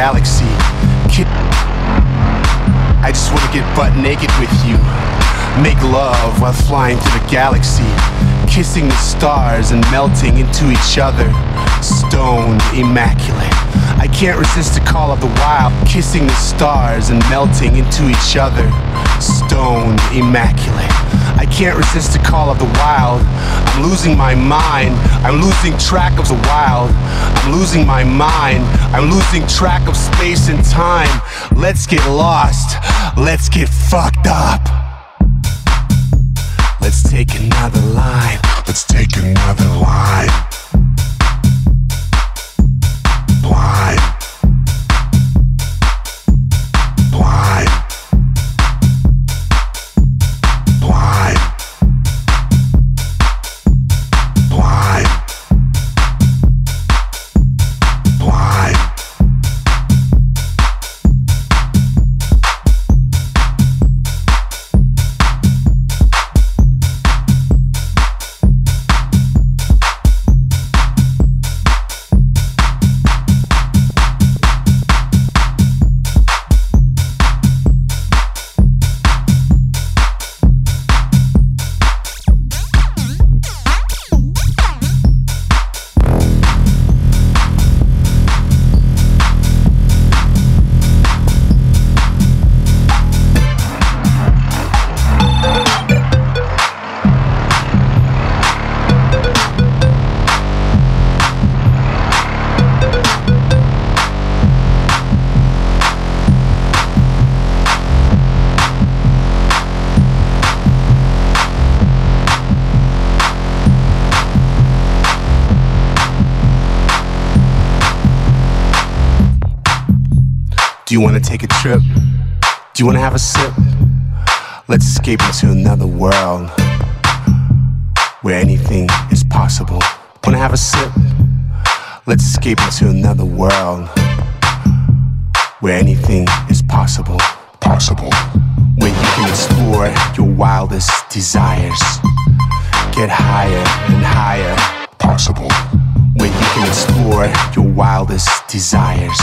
galaxy. Ki- I just wanna get butt naked with you. Make love while flying through the galaxy. Kissing the stars and melting into each other. Stoned, immaculate. I can't resist the call of the wild. Kissing the stars and melting into each other. Stoned, immaculate. I can't resist the call of the wild. I'm losing my mind. I'm losing track of the wild. I'm losing my mind. I'm losing track of space and time. Let's get lost. Let's get fucked up. Let's take another line. Let's take another line. Do you want to take a trip? Do you want to have a sip? Let's escape into another world where anything is possible. Want to have a sip? Let's escape into another world where anything is possible. Possible. Where you can explore your wildest desires. Get higher and higher. Possible. Where you can explore your wildest desires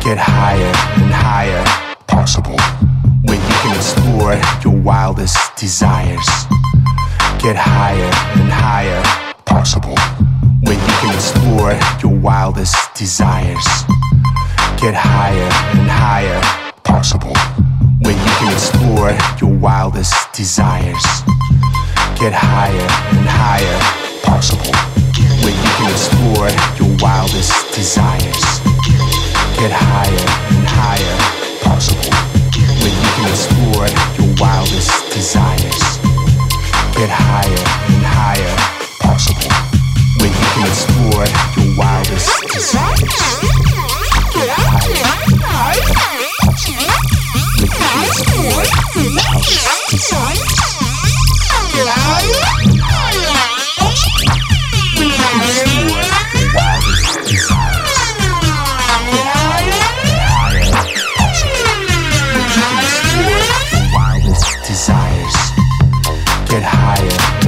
get higher and higher. Possible. Where you can explore your wildest desires. Get higher and higher. Possible. Where you can explore your wildest desires. Get higher and higher. Possible. Where you can explore your wildest desires. Get higher and higher. Possible. Where you can explore your wildest desires get higher and higher. Possible. Where you can explore your wildest desires. Get higher and higher. Possible. Where you can explore your wildest desires. Higher higher. Higher higher. Get higher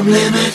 schneid ich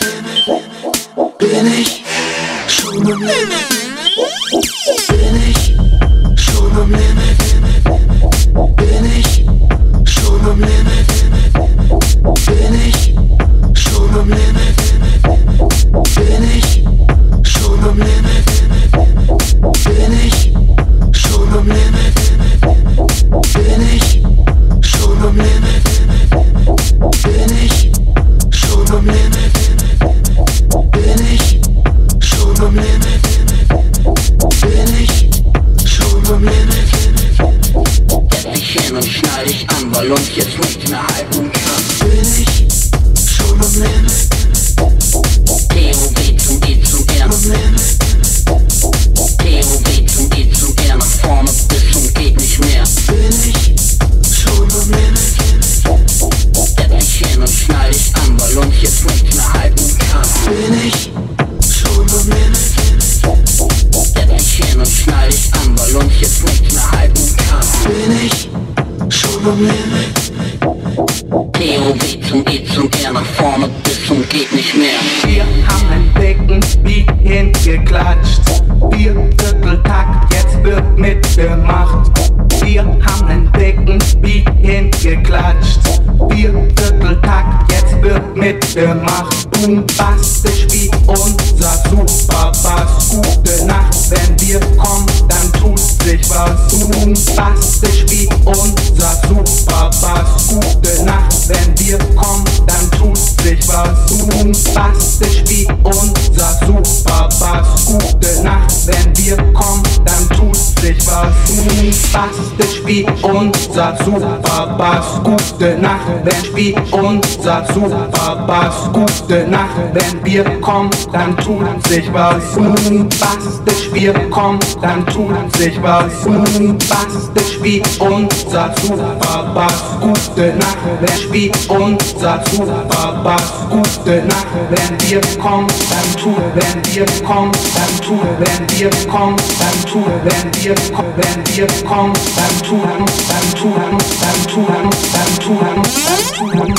Gute Nacht, wenn wir kommen, dann tut sich was. Bombastisch wir kommen, dann tut sich was. Bombastisch wie unser Superbass. Gute Nacht, wenn wie unser Superbass. Gute Nacht, wenn wir kommen, dann tut, wenn wir kommen, dann tut, wenn wir kommen, dann tut, wenn wir kommen, wenn wir kommen, dann tun, dann tun, dann tun, dann tun, dann tun, dann tun,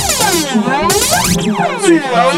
Bin ich schon am Limit? Bin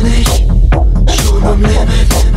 limit, show no limit.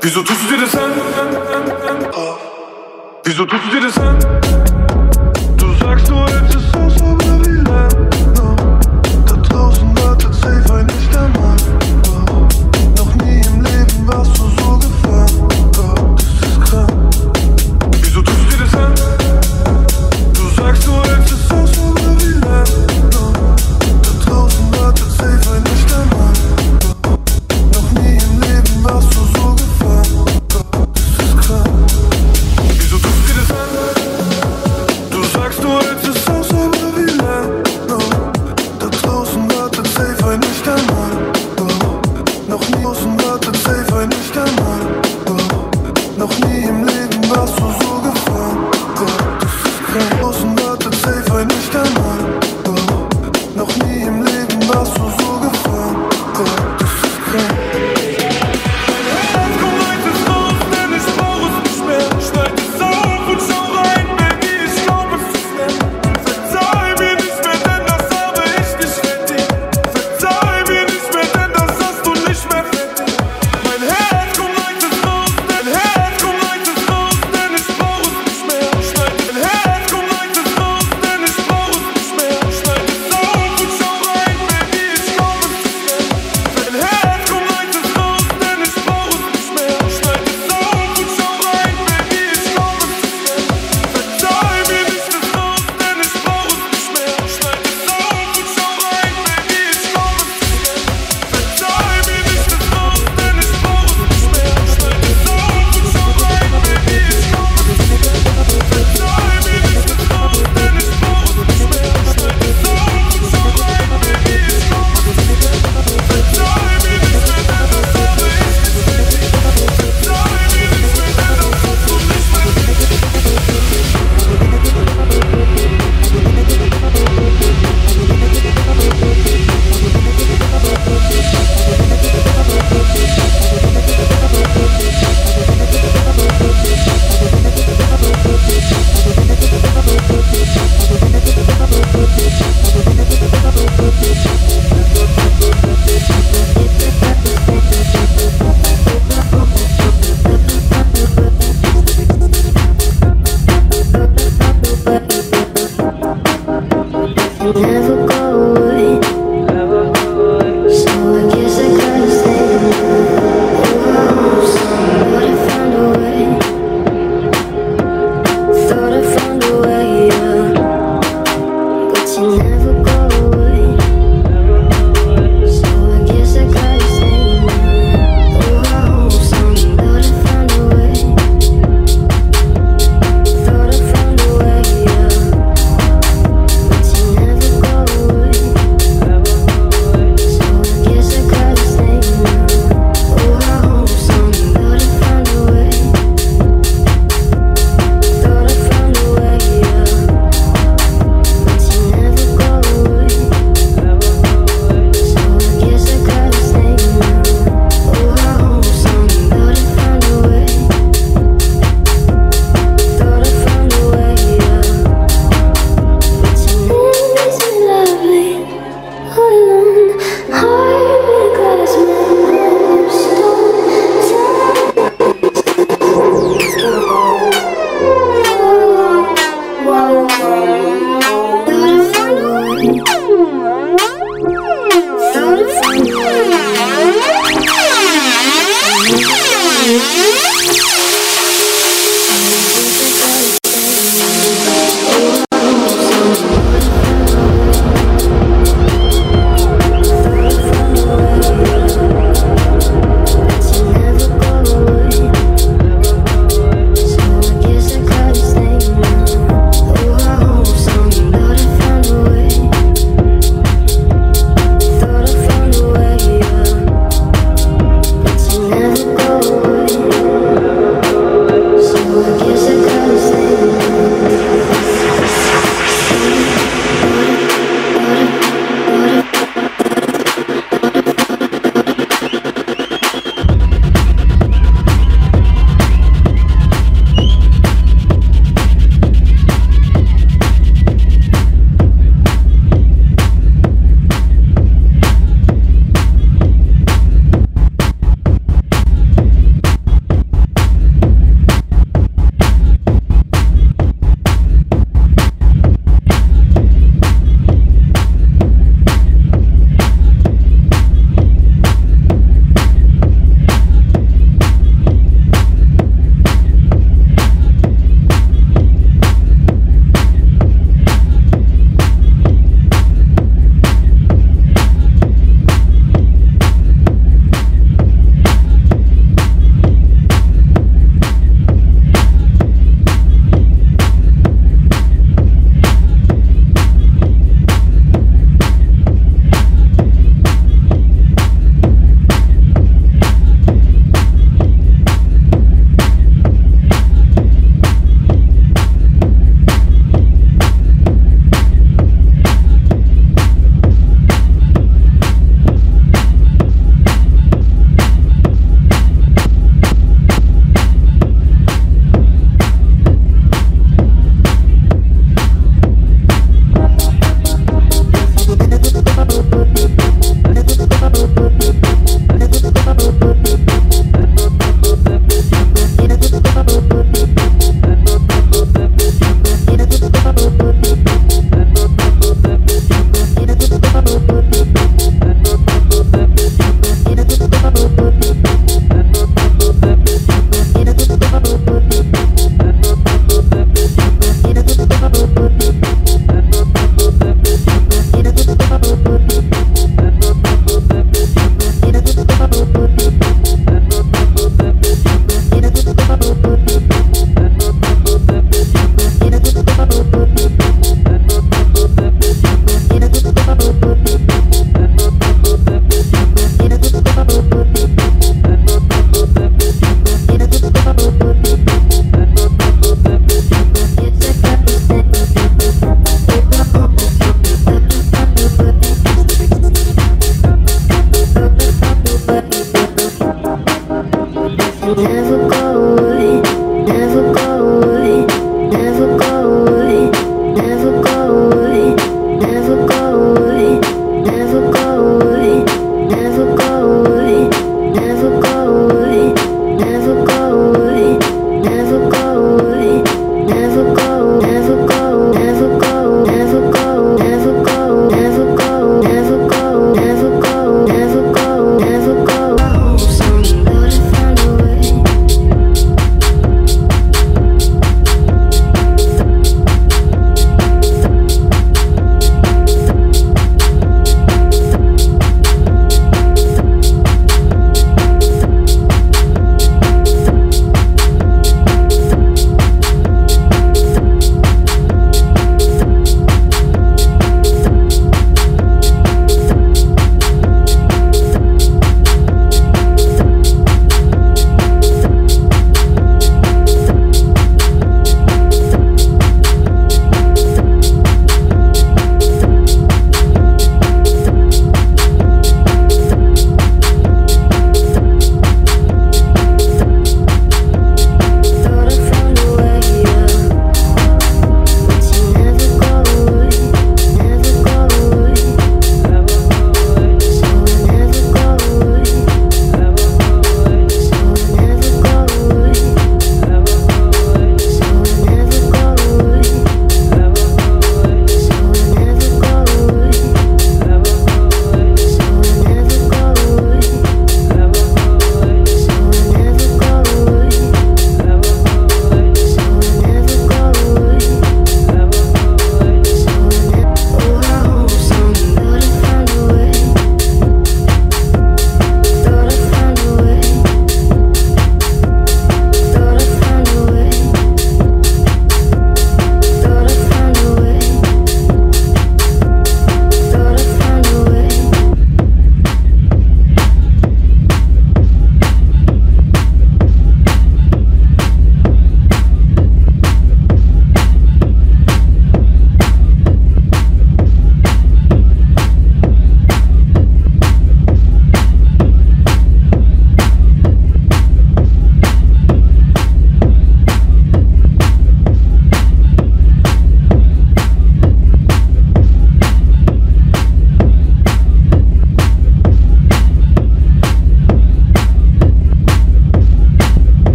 130 lira sen. 130 lira sen. Tuzaksa o hepsi sen